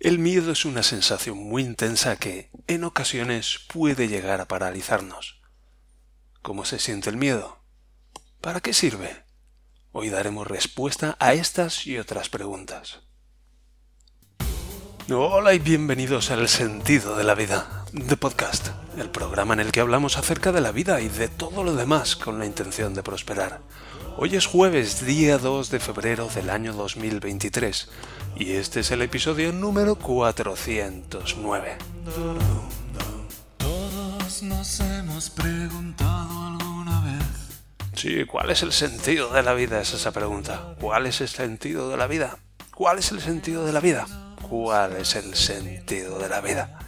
El miedo es una sensación muy intensa que, en ocasiones, puede llegar a paralizarnos. ¿Cómo se siente el miedo? ¿Para qué sirve? Hoy daremos respuesta a estas y otras preguntas. Hola y bienvenidos al Sentido de la Vida, de Podcast, el programa en el que hablamos acerca de la vida y de todo lo demás con la intención de prosperar. Hoy es jueves, día 2 de febrero del año 2023, y este es el episodio número 409. Todos nos hemos preguntado alguna vez. Sí, ¿cuál es el sentido de la vida? Es esa pregunta. ¿Cuál es el sentido de la vida? ¿Cuál es el sentido de la vida? ¿Cuál es el sentido de la vida?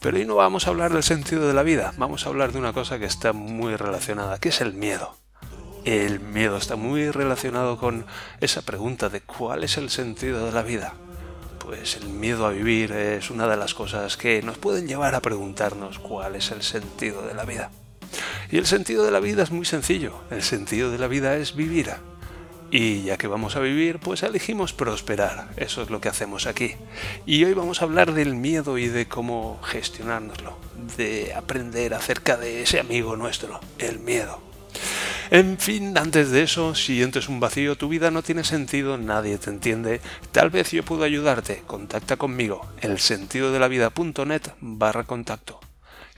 Pero hoy no vamos a hablar del sentido de la vida, vamos a hablar de una cosa que está muy relacionada, que es el miedo. El miedo está muy relacionado con esa pregunta de cuál es el sentido de la vida. Pues el miedo a vivir es una de las cosas que nos pueden llevar a preguntarnos cuál es el sentido de la vida. Y el sentido de la vida es muy sencillo. El sentido de la vida es vivir. Y ya que vamos a vivir, pues elegimos prosperar. Eso es lo que hacemos aquí. Y hoy vamos a hablar del miedo y de cómo gestionárnoslo. De aprender acerca de ese amigo nuestro, el miedo. En fin, antes de eso, si sientes un vacío, tu vida no tiene sentido, nadie te entiende, tal vez yo puedo ayudarte. Contacta conmigo, elsentidodelavida.net barra contacto.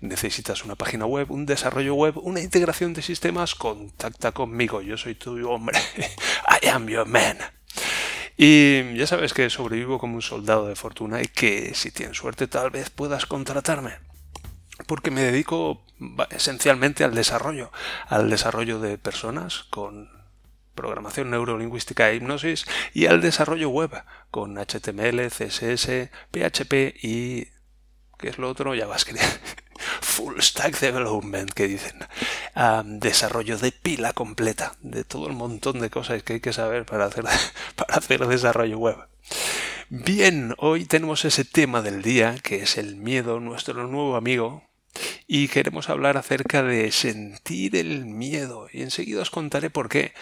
Necesitas una página web, un desarrollo web, una integración de sistemas, contacta conmigo, yo soy tu hombre. I am your man. Y ya sabes que sobrevivo como un soldado de fortuna y que si tienes suerte tal vez puedas contratarme porque me dedico esencialmente al desarrollo, al desarrollo de personas con programación neurolingüística e hipnosis y al desarrollo web con HTML, CSS, PHP y ¿qué es lo otro? JavaScript. Full Stack Development, que dicen. desarrollo de pila completa, de todo el montón de cosas que hay que saber para hacer, para hacer desarrollo web. Bien, hoy tenemos ese tema del día, que es el miedo, nuestro nuevo amigo, y queremos hablar acerca de sentir el miedo y enseguida os contaré por qué.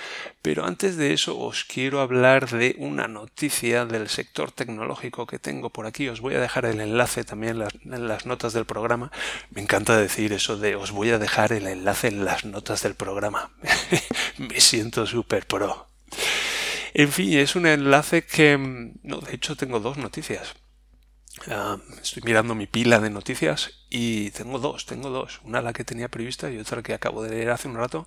Pero antes de eso os quiero hablar de una noticia del sector tecnológico que tengo por aquí. Os voy a dejar el enlace también en las notas del programa. Me encanta decir eso de os voy a dejar el enlace en las notas del programa. Me siento súper pro. En fin, es un enlace que... No, de hecho tengo dos noticias. Estoy mirando mi pila de noticias y tengo dos, tengo dos. Una la que tenía prevista y otra que acabo de leer hace un rato.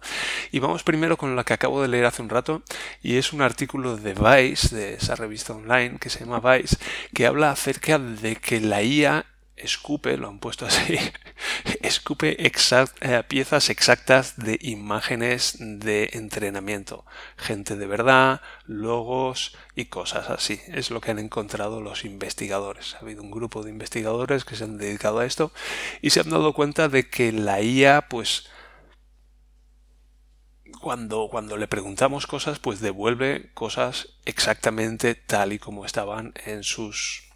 Y vamos primero con la que acabo de leer hace un rato y es un artículo de Vice, de esa revista online que se llama Vice, que habla acerca de que la IA escupe, lo han puesto así, escupe eh, piezas exactas de imágenes de entrenamiento. Gente de verdad, logos y cosas así. Es lo que han encontrado los investigadores. Ha habido un grupo de investigadores que se han dedicado a esto y se han dado cuenta de que la IA, pues, cuando, cuando le preguntamos cosas, pues devuelve cosas exactamente tal y como estaban en sus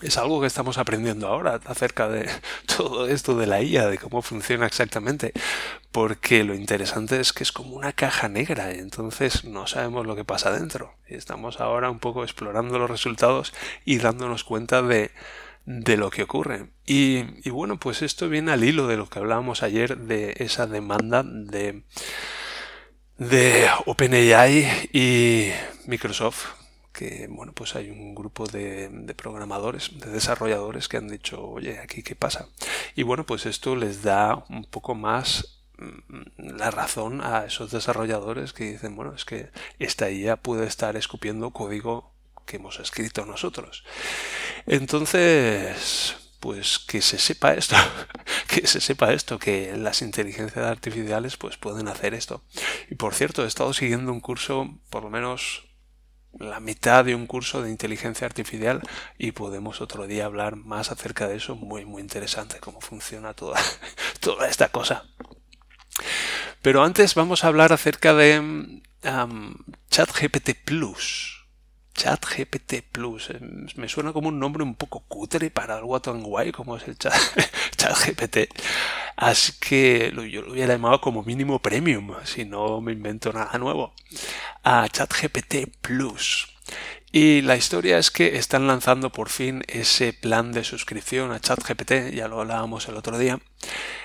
es algo que estamos aprendiendo ahora acerca de todo esto de la IA, de cómo funciona exactamente, porque lo interesante es que es como una caja negra, y entonces no sabemos lo que pasa dentro. Estamos ahora un poco explorando los resultados y dándonos cuenta de, de lo que ocurre. Y, y bueno, pues esto viene al hilo de lo que hablábamos ayer de esa demanda de de OpenAI y Microsoft que bueno pues hay un grupo de, programadores de desarrolladores que han dicho oye aquí qué pasa y bueno pues esto les da un poco más mm, la razón a esos desarrolladores que dicen bueno es que esta IA puede estar escupiendo código que hemos escrito nosotros entonces pues que se sepa esto, que se sepa esto, que las inteligencias artificiales pues pueden hacer esto. Y por cierto, he estado siguiendo un curso, por lo menos la mitad de un curso de inteligencia artificial y podemos otro día hablar más acerca de eso. Muy, muy interesante cómo funciona toda, toda esta cosa. Pero antes vamos a hablar acerca de um, ChatGPT Plus. ChatGPT Plus. Eh, me suena como un nombre un poco cutre para algo tan guay como es el chat, ChatGPT. Así que yo lo hubiera llamado como mínimo premium, si no me invento nada nuevo. A ChatGPT Plus. Y la historia es que están lanzando por fin ese plan de suscripción a ChatGPT, ya lo hablábamos el otro día,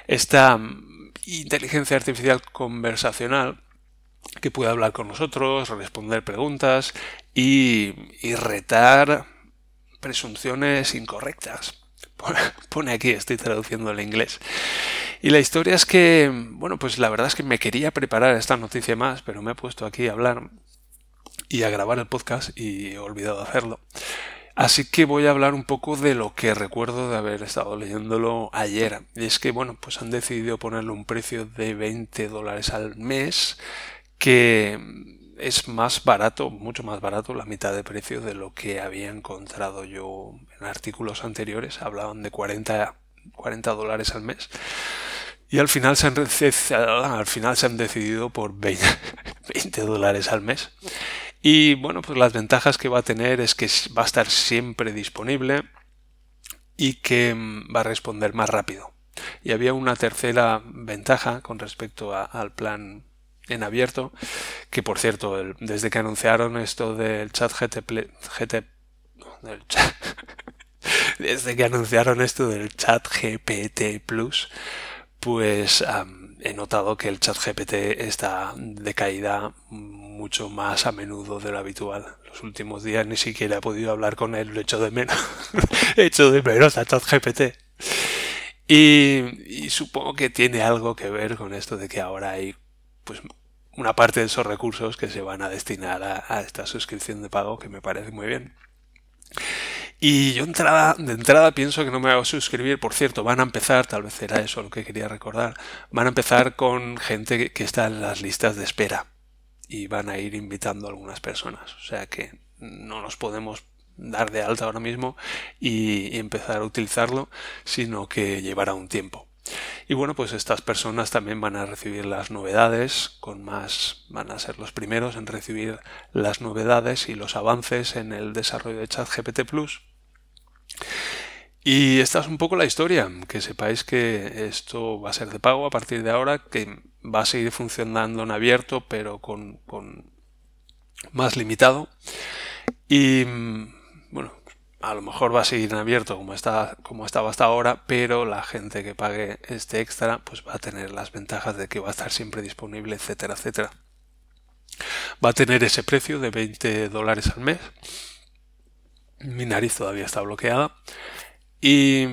esta mm, inteligencia artificial conversacional que puede hablar con nosotros, responder preguntas y, y retar presunciones incorrectas. Pone aquí, estoy traduciendo el inglés. Y la historia es que, bueno, pues la verdad es que me quería preparar esta noticia más, pero me he puesto aquí a hablar y a grabar el podcast y he olvidado hacerlo. Así que voy a hablar un poco de lo que recuerdo de haber estado leyéndolo ayer. Y es que, bueno, pues han decidido ponerle un precio de 20 dólares al mes, que es más barato, mucho más barato, la mitad de precio de lo que había encontrado yo en artículos anteriores. Hablaban de 40, 40 dólares al mes. Y al final se han, al final se han decidido por 20, 20 dólares al mes. Y bueno, pues las ventajas que va a tener es que va a estar siempre disponible y que mm, va a responder más rápido. Y había una tercera ventaja con respecto al plan en abierto, que por cierto, desde que anunciaron esto del chat GT, desde que anunciaron esto del chat GPT Plus, pues he notado que el chat GPT está de caída mucho más a menudo de lo habitual. Los últimos días ni siquiera he podido hablar con él, lo he hecho de menos. he hecho de menos a chat GPT. Y, supongo que tiene algo que ver con esto de que ahora hay pues una parte de esos recursos que se van a destinar a, esta suscripción de pago que me parece muy bien. Y yo entrada, de entrada pienso que no me a suscribir. Por cierto, van a empezar, tal vez era eso lo que quería recordar, van a empezar con gente que está en las listas de espera. Y van a ir invitando a algunas personas. O sea que no nos podemos dar de alta ahora mismo y empezar a utilizarlo, sino que llevará un tiempo. Y bueno, pues estas personas también van a recibir las novedades, con más, van a ser los primeros en recibir las novedades y los avances en el desarrollo de ChatGPT Plus. Y esta es un poco la historia, que sepáis que esto va a ser de pago a partir de ahora, que va a seguir funcionando en abierto, pero con, con más limitado. Y a lo mejor va a seguir en abierto como, está, como estaba hasta ahora, pero la gente que pague este extra pues va a tener las ventajas de que va a estar siempre disponible, etcétera, etcétera. Va a tener ese precio de 20 dólares al mes. Mi nariz todavía está bloqueada. Y,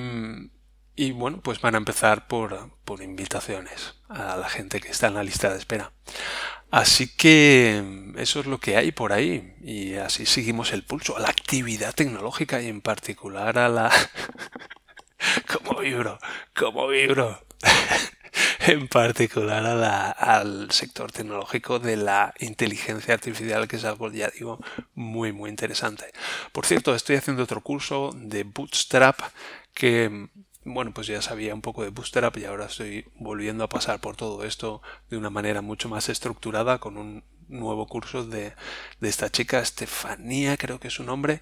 y bueno, pues van a empezar por, por invitaciones a la gente que está en la lista de espera. Así que mm, eso es lo que hay por ahí y así seguimos el pulso a la actividad tecnológica y en particular a la... como vibro, como vibro. en particular a la, al sector tecnológico de la inteligencia artificial, que es algo, ya digo, muy, muy interesante. Por cierto, estoy haciendo otro curso de Bootstrap que bueno, pues ya sabía un poco de Bootstrap y ahora estoy volviendo a pasar por todo esto de una manera mucho más estructurada con un nuevo curso de, de esta chica, Estefanía creo que es su nombre,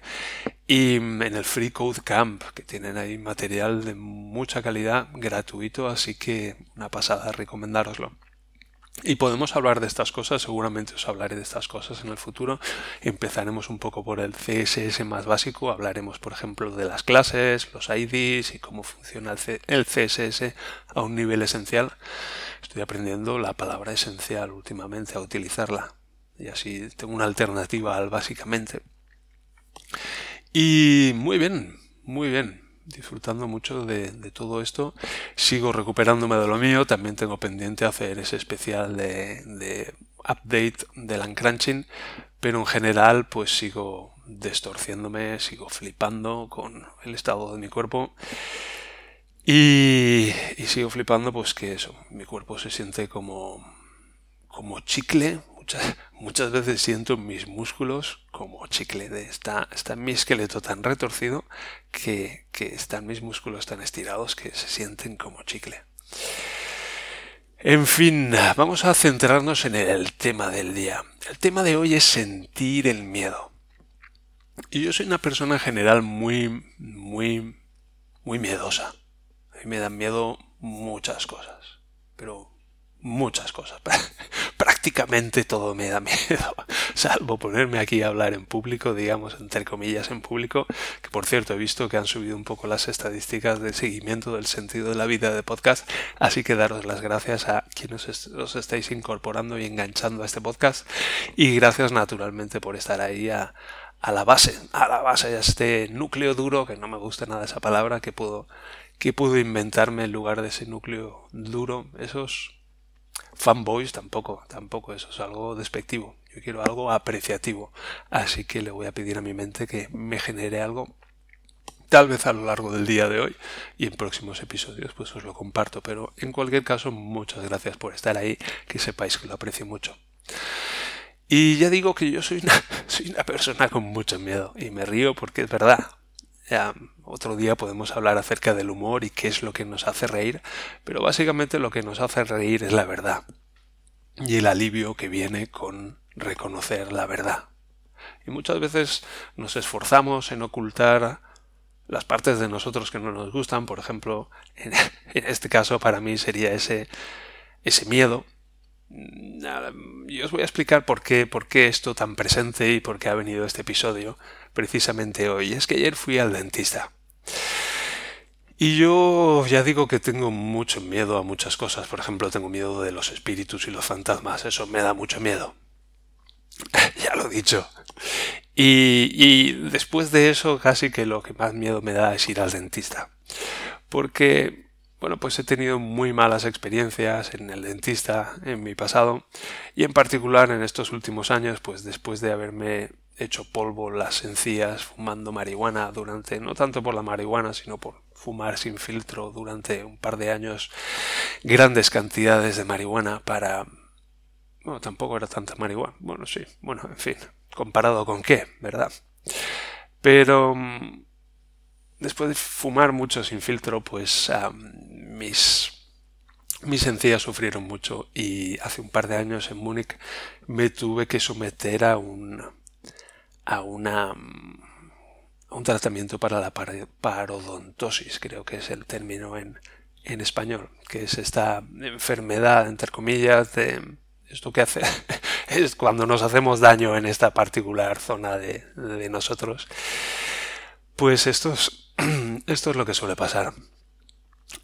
y en el Free Code Camp, que tienen ahí material de mucha calidad gratuito, así que una pasada, recomendároslo. Y podemos hablar de estas cosas, seguramente os hablaré de estas cosas en el futuro. Empezaremos un poco por el CSS más básico, hablaremos por ejemplo de las clases, los IDs y cómo funciona el CSS a un nivel esencial. Estoy aprendiendo la palabra esencial últimamente a utilizarla y así tengo una alternativa al básicamente. Y muy bien, muy bien disfrutando mucho de, todo esto. Sigo recuperándome de lo mío. También tengo pendiente hacer ese especial de, de update del uncrunching. Pero en general, pues sigo destorciéndome, sigo flipando con el estado de mi cuerpo. Y, y sigo flipando, pues que eso, mi cuerpo se siente como, como chicle, muchas, veces siento mis músculos como chicle. De, está, está mi esqueleto tan retorcido que, que están mis músculos tan estirados que se sienten como chicle. En fin, vamos a centrarnos en el tema del día. El tema de hoy es sentir el miedo. Y yo soy una persona en general muy, muy, muy miedosa. A mí me dan miedo muchas cosas, pero muchas cosas. prácticamente todo me da miedo, salvo ponerme aquí a hablar en público, digamos, entre comillas, en público, que por cierto he visto que han subido un poco las estadísticas de seguimiento del sentido de la vida de podcast, así que daros las gracias a quienes os estáis incorporando y enganchando a este podcast y gracias naturalmente por estar ahí a, a la base, a la base de este núcleo duro, que no me gusta nada esa palabra, que puedo, que puedo inventarme en lugar de ese núcleo duro, esos fanboys tampoco, tampoco eso es algo despectivo. Yo quiero algo apreciativo. Así que le voy a pedir a mi mente que me genere algo tal vez a lo largo del día de hoy y en próximos episodios pues os lo comparto pero en cualquier caso muchas gracias por estar ahí que sepáis que lo aprecio mucho y ya digo que yo soy una, soy una persona con mucho miedo y me río porque es verdad. Ya, otro día podemos hablar acerca del humor y qué es lo que nos hace reír, pero básicamente lo que nos hace reír es la verdad y el alivio que viene con reconocer la verdad. Y muchas veces nos esforzamos en ocultar las partes de nosotros que no nos gustan, por ejemplo, en, este caso para mí sería ese, ese miedo yo os voy a explicar por qué, por qué esto tan presente y por qué ha venido este episodio precisamente hoy. Es que ayer fui al dentista. Y yo ya digo que tengo mucho miedo a muchas cosas. Por ejemplo, tengo miedo de los espíritus y los fantasmas. Eso me da mucho miedo. ya lo he dicho. Y, y después de eso, casi que lo que más miedo me da es ir al dentista. Porque bueno, pues he tenido muy malas experiencias en el dentista en mi pasado y en particular en estos últimos años, pues después de haberme hecho polvo las encías fumando marihuana durante, no tanto por la marihuana, sino por fumar sin filtro durante un par de años grandes cantidades de marihuana para... Bueno, tampoco era tanta marihuana. Bueno, sí, bueno, en fin, comparado con qué, ¿verdad? Pero mm, después de fumar mucho sin filtro, pues mis, mis encías sufrieron mucho y hace un par de años en Múnich me tuve que someter a un a una a un tratamiento para la parodontosis, creo que es el término en, en español, que es esta enfermedad, entre comillas, de esto que hace es cuando nos hacemos daño en esta particular zona de, de nosotros. Pues esto es, esto es lo que suele pasar.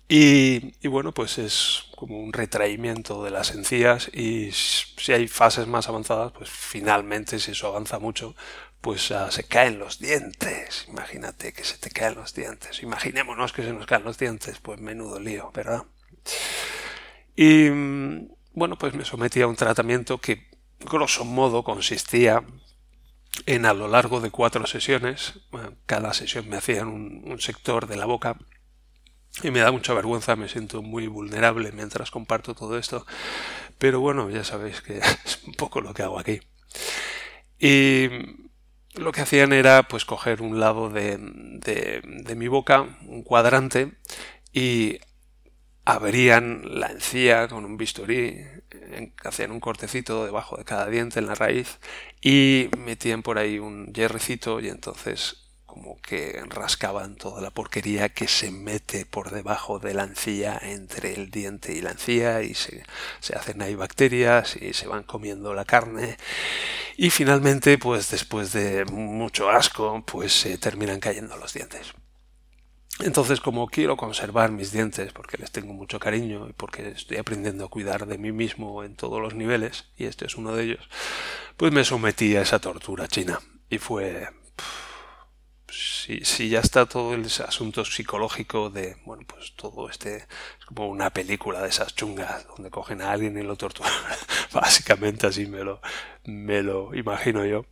Y, bueno, pues es como un retraimiento de las encías y si hay fases más avanzadas, pues finalmente si eso avanza mucho, pues se caen los dientes. Imagínate que se te caen los dientes. Imaginémonos que se nos caen los dientes, pues menudo lío, ¿verdad? Y bueno, pues me sometí a un tratamiento que grosso modo consistía en a lo largo de cuatro sesiones, cada sesión me hacían un sector de la boca, y me da mucha vergüenza, me siento muy vulnerable mientras comparto todo esto. Pero bueno, ya sabéis que es un poco lo que hago aquí. Y lo que hacían era pues coger un lado de, de, mi boca, un cuadrante, y abrían la encía con un bisturí, hacían un cortecito debajo de cada diente en la raíz y metían por ahí un hierrecito y entonces como que rascaban toda la porquería que se mete por debajo de la encía entre el diente y la encía y se, hacen ahí bacterias y se van comiendo la carne y finalmente pues después de mucho asco pues se terminan cayendo los dientes. Entonces, como quiero conservar mis dientes, porque les tengo mucho cariño y porque estoy aprendiendo a cuidar de mí mismo en todos los niveles, y este es uno de ellos, pues me sometí a esa tortura china. Y fue si, ya está todo el asunto psicológico de, bueno, pues todo este, es como una película de esas chungas, donde cogen a alguien y lo torturan, básicamente así me lo, me lo imagino yo,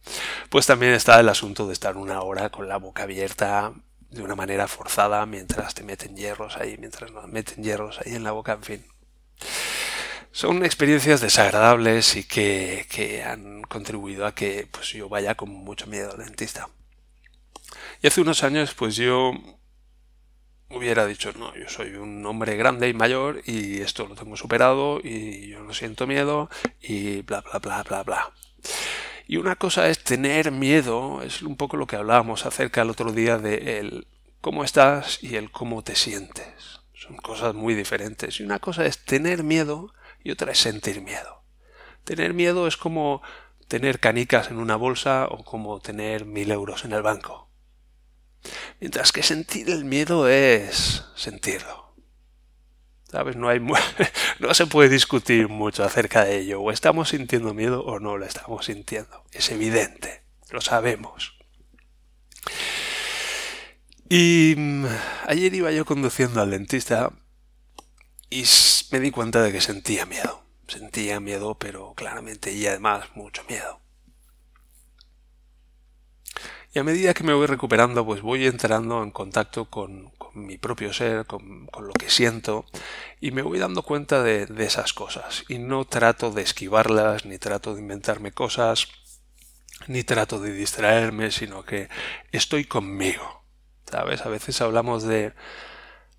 pues también está el asunto de estar una hora con la boca abierta de una manera forzada mientras te meten hierros ahí, mientras nos meten hierros ahí en la boca, en fin. Son experiencias desagradables y que, que han contribuido a que pues, yo vaya con mucho miedo al dentista. Y hace unos años, pues yo hubiera dicho, no, yo soy un hombre grande y mayor y esto lo tengo superado y yo no siento miedo y bla, bla, bla, bla, bla. Y una cosa es tener miedo, es un poco lo que hablábamos acerca el otro día de el cómo estás y el cómo te sientes. Son cosas muy diferentes. Y una cosa es tener miedo y otra es sentir miedo. Tener miedo es como tener canicas en una bolsa o como tener mil euros en el banco. Mientras que sentir el miedo es sentirlo. ¿Sabes? No, hay no se puede discutir mucho acerca de ello. O estamos sintiendo miedo o no lo estamos sintiendo. Es evidente. Lo sabemos. Y mm, ayer iba yo conduciendo al dentista y me di cuenta de que sentía miedo. Sentía miedo, pero claramente y además mucho miedo. A medida que me voy recuperando, pues voy entrando en contacto con, mi propio ser, con, lo que siento, y me voy dando cuenta de, de esas cosas. Y no trato de esquivarlas, ni trato de inventarme cosas, ni trato de distraerme, sino que estoy conmigo. ¿Sabes? A veces hablamos de,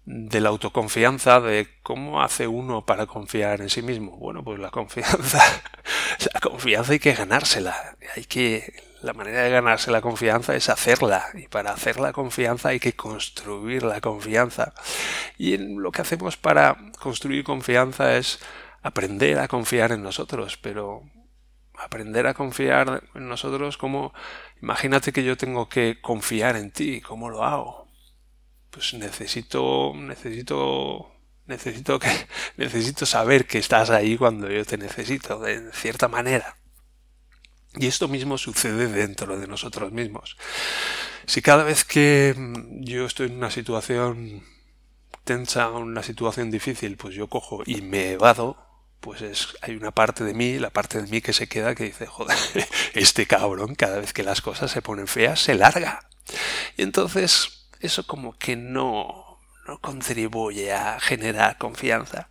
de la autoconfianza, de cómo hace uno para confiar en sí mismo. Bueno, pues la confianza, la confianza hay que ganársela, hay que, la manera de ganarse la confianza es hacerla, y para hacer la confianza hay que construir la confianza. Y lo que hacemos para construir confianza es aprender a confiar en nosotros, pero aprender a confiar en nosotros como imagínate que yo tengo que confiar en ti, ¿cómo lo hago? pues necesito, necesito, necesito que, necesito saber que estás ahí cuando yo te necesito, de cierta manera. Y esto mismo sucede dentro de nosotros mismos. Si cada vez que yo estoy en una situación tensa, una situación difícil, pues yo cojo y me evado, pues es, hay una parte de mí, la parte de mí que se queda que dice, joder, este cabrón cada vez que las cosas se ponen feas se larga. Y entonces eso como que no, contribuye a generar confianza.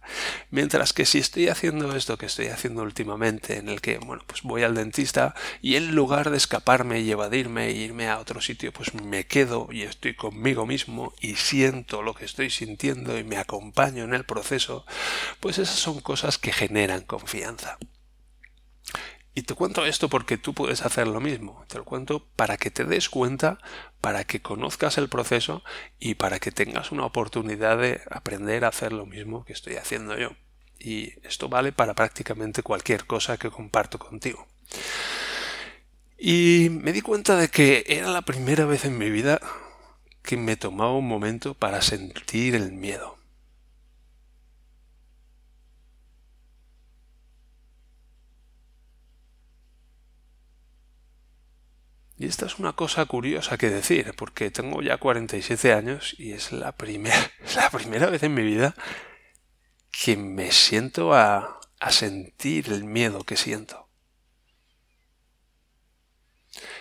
Mientras que si estoy haciendo esto que estoy haciendo últimamente, en el que, bueno, pues voy al dentista y en lugar de escaparme y evadirme e irme a otro sitio, pues me quedo y estoy conmigo mismo y siento lo que estoy sintiendo y me acompaño en el proceso, pues esas son cosas que generan confianza. Y te cuento esto porque tú puedes hacer lo mismo. Te lo cuento para que te des cuenta, para que conozcas el proceso y para que tengas una oportunidad de aprender a hacer lo mismo que estoy haciendo yo. Y esto vale para prácticamente cualquier cosa que comparto contigo. Y me di cuenta de que era la primera vez en mi vida que me tomaba un momento para sentir el miedo. Y esta es una cosa curiosa que decir, porque tengo ya 47 años y es la, la primera vez en mi vida que me siento a, a sentir el miedo que siento.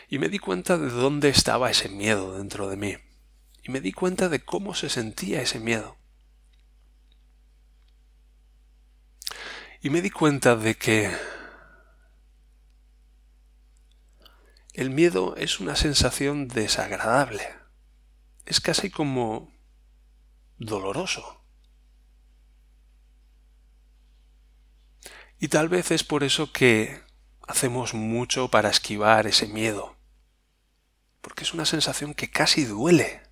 Y me di cuenta de dónde estaba ese miedo dentro de mí. Y me di cuenta de cómo se sentía ese miedo. Y me di cuenta de que El miedo es una sensación desagradable. Es casi como doloroso. Y tal vez es por eso que hacemos mucho para esquivar ese miedo. Porque es una sensación que casi duele.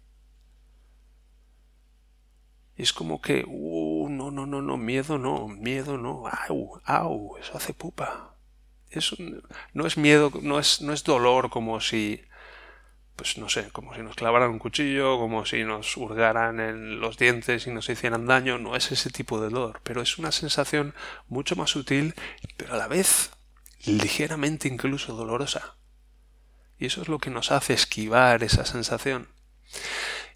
es como que, uh, no, no, no, no, miedo no, miedo no, au, au, eso hace pupa no es miedo, no es, no es dolor como si, pues no sé, como si nos clavaran un cuchillo, como si nos hurgaran en los dientes y nos hicieran daño, no es ese tipo de dolor, pero es una sensación mucho más sutil, pero a la vez ligeramente incluso dolorosa. Y eso es lo que nos hace esquivar esa sensación.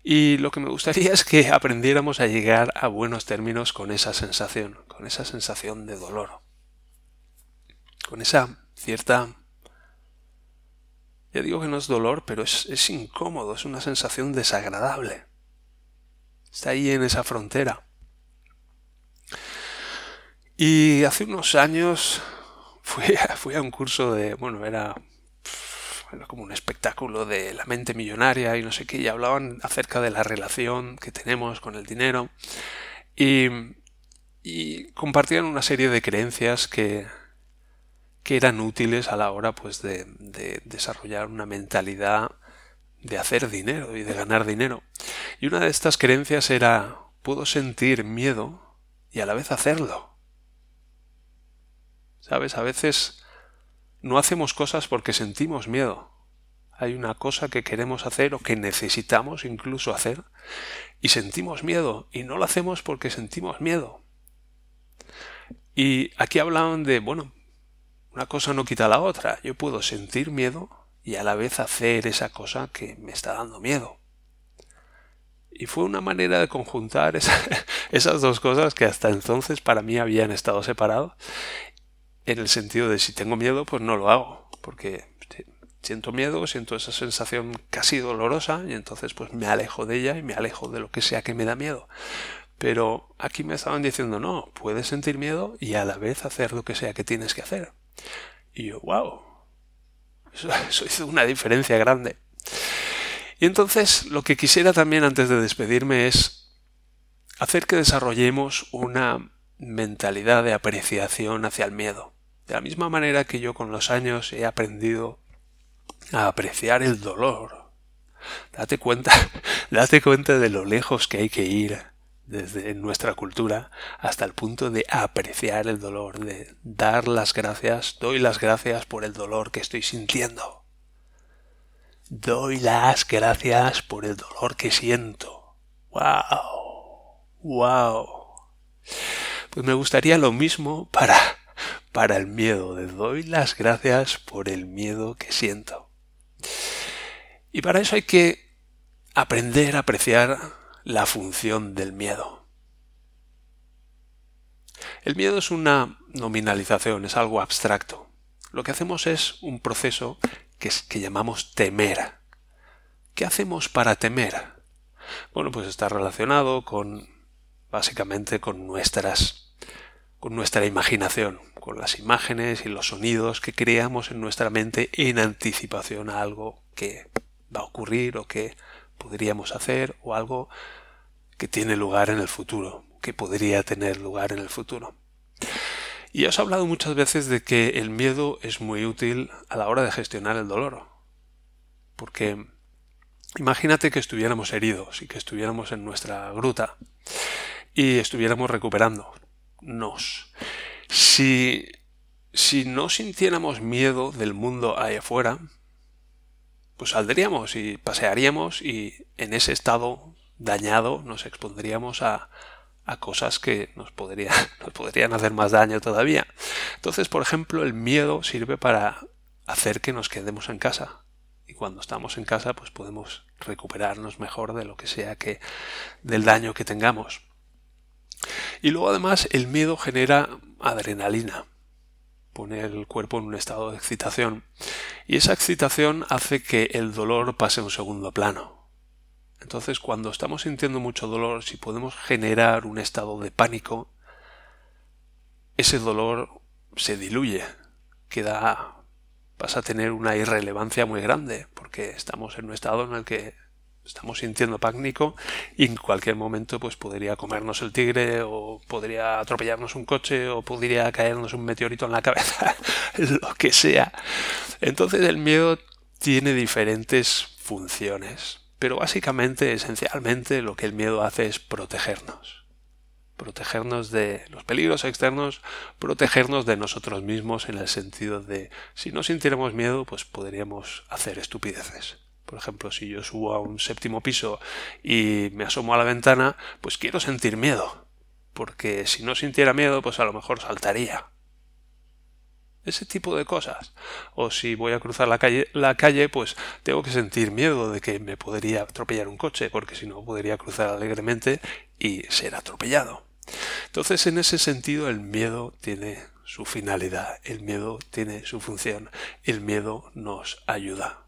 Y lo que me gustaría es que aprendiéramos a llegar a buenos términos con esa sensación, con esa sensación de dolor con esa cierta... Ya digo que no es dolor, pero es, es incómodo, es una sensación desagradable. Está ahí en esa frontera. Y hace unos años fui a, fui a un curso de, bueno, era, era, como un espectáculo de la mente millonaria y no sé qué, y hablaban acerca de la relación que tenemos con el dinero y, y compartían una serie de creencias que, que eran útiles a la hora pues de, desarrollar una mentalidad de hacer dinero y de ganar dinero. Y una de estas creencias era puedo sentir miedo y a la vez hacerlo. ¿Sabes? A veces no hacemos cosas porque sentimos miedo. Hay una cosa que queremos hacer o que necesitamos incluso hacer y sentimos miedo y no lo hacemos porque sentimos miedo. Y aquí hablaban de, bueno, una cosa no quita la otra. Yo puedo sentir miedo y a la vez hacer esa cosa que me está dando miedo. Y fue una manera de conjuntar esas dos cosas que hasta entonces para mí habían estado separados en el sentido de si tengo miedo, pues no lo hago, porque siento miedo, siento esa sensación casi dolorosa y entonces pues me alejo de ella y me alejo de lo que sea que me da miedo. Pero aquí me estaban diciendo, no, puedes sentir miedo y a la vez hacer lo que sea que tienes que hacer. Y yo, wow, eso, eso hizo una diferencia grande. Y entonces lo que quisiera también antes de despedirme es hacer que desarrollemos una mentalidad de apreciación hacia el miedo. De la misma manera que yo con los años he aprendido a apreciar el dolor. Date cuenta, date cuenta de lo lejos que hay que ir desde nuestra cultura hasta el punto de apreciar el dolor, de dar las gracias, doy las gracias por el dolor que estoy sintiendo. Doy las gracias por el dolor que siento. ¡Wow! ¡Wow! Pues me gustaría lo mismo para, para el miedo. Le doy las gracias por el miedo que siento. Y para eso hay que aprender a apreciar la función del miedo. El miedo es una nominalización, es algo abstracto. Lo que hacemos es un proceso que, que llamamos temer. ¿Qué hacemos para temer? Bueno, pues está relacionado con básicamente con nuestras con nuestra imaginación, con las imágenes y los sonidos que creamos en nuestra mente en anticipación a algo que va a ocurrir o que podríamos hacer o algo que tiene lugar en el futuro, que podría tener lugar en el futuro. Y os he hablado muchas veces de que el miedo es muy útil a la hora de gestionar el dolor. Porque imagínate que estuviéramos heridos y que estuviéramos en nuestra gruta y estuviéramos recuperándonos. Si, si no sintiéramos miedo del mundo ahí afuera, pues saldríamos y pasearíamos y en ese estado dañado nos expondríamos a, a cosas que nos, podría, nos podrían hacer más daño todavía. Entonces, por ejemplo, el miedo sirve para hacer que nos quedemos en casa. Y cuando estamos en casa, pues podemos recuperarnos mejor de lo que sea que del daño que tengamos. Y luego además el miedo genera adrenalina, pone el cuerpo en un estado de excitación y esa excitación hace que el dolor pase a un segundo plano. Entonces cuando estamos sintiendo mucho dolor, si podemos generar un estado de pánico, ese dolor se diluye, queda pasa a tener una irrelevancia muy grande, porque estamos en un estado en el que estamos sintiendo pánico y en cualquier momento pues podría comernos el tigre o podría atropellarnos un coche o podría caernos un meteorito en la cabeza, lo que sea. Entonces el miedo tiene diferentes funciones, pero básicamente, esencialmente, lo que el miedo hace es protegernos. Protegernos de los peligros externos, protegernos de nosotros mismos en el sentido de si no sintiéramos miedo, pues podríamos hacer estupideces. Por ejemplo, si yo subo a un séptimo piso y me asomo a la ventana, pues quiero sentir miedo. Porque si no sintiera miedo, pues a lo mejor saltaría. Ese tipo de cosas. O si voy a cruzar la calle, la calle, pues tengo que sentir miedo de que me podría atropellar un coche, porque si no podría cruzar alegremente y ser atropellado. Entonces, en ese sentido, el miedo tiene su finalidad, el miedo tiene su función, el miedo nos ayuda.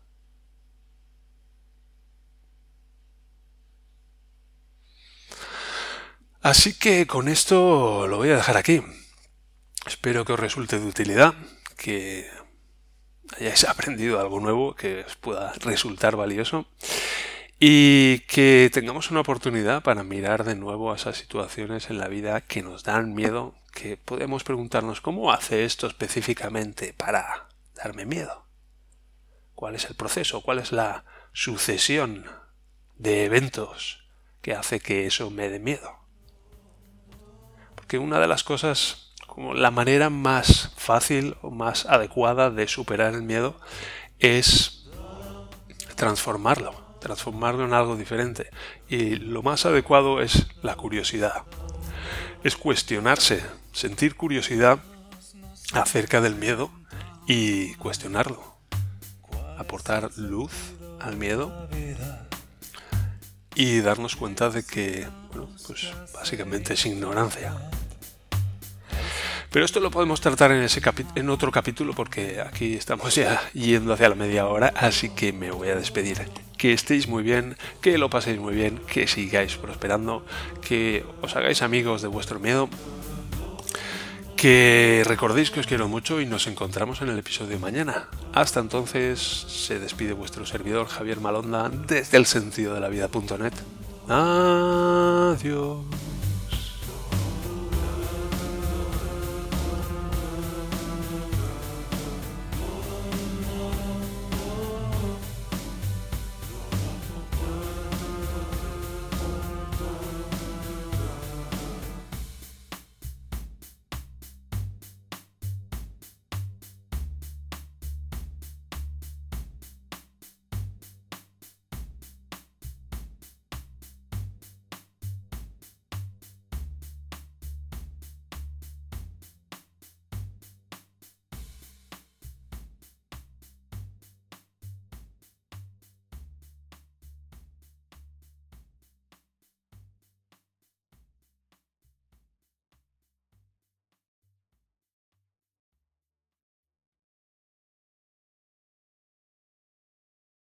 Así que con esto lo voy a dejar aquí. Espero que os resulte de utilidad, que hayáis aprendido algo nuevo que os pueda resultar valioso y que tengamos una oportunidad para mirar de nuevo a esas situaciones en la vida que nos dan miedo, que podemos preguntarnos cómo hace esto específicamente para darme miedo. ¿Cuál es el proceso? ¿Cuál es la sucesión de eventos que hace que eso me dé miedo? que una de las cosas como la manera más fácil o más adecuada de superar el miedo es transformarlo, transformarlo en algo diferente. Y lo más adecuado es la curiosidad. Es cuestionarse, sentir curiosidad acerca del miedo y cuestionarlo. Aportar luz al miedo y darnos cuenta de que, bueno, pues básicamente es ignorancia. Pero esto lo podemos tratar en, ese en otro capítulo porque aquí estamos ya yendo hacia la media hora, así que me voy a despedir. Que estéis muy bien, que lo paséis muy bien, que sigáis prosperando, que os hagáis amigos de vuestro miedo, que recordéis que os quiero mucho y nos encontramos en el episodio de mañana. Hasta entonces se despide vuestro servidor Javier Malonda desde el sentido de la vida.net. Adiós.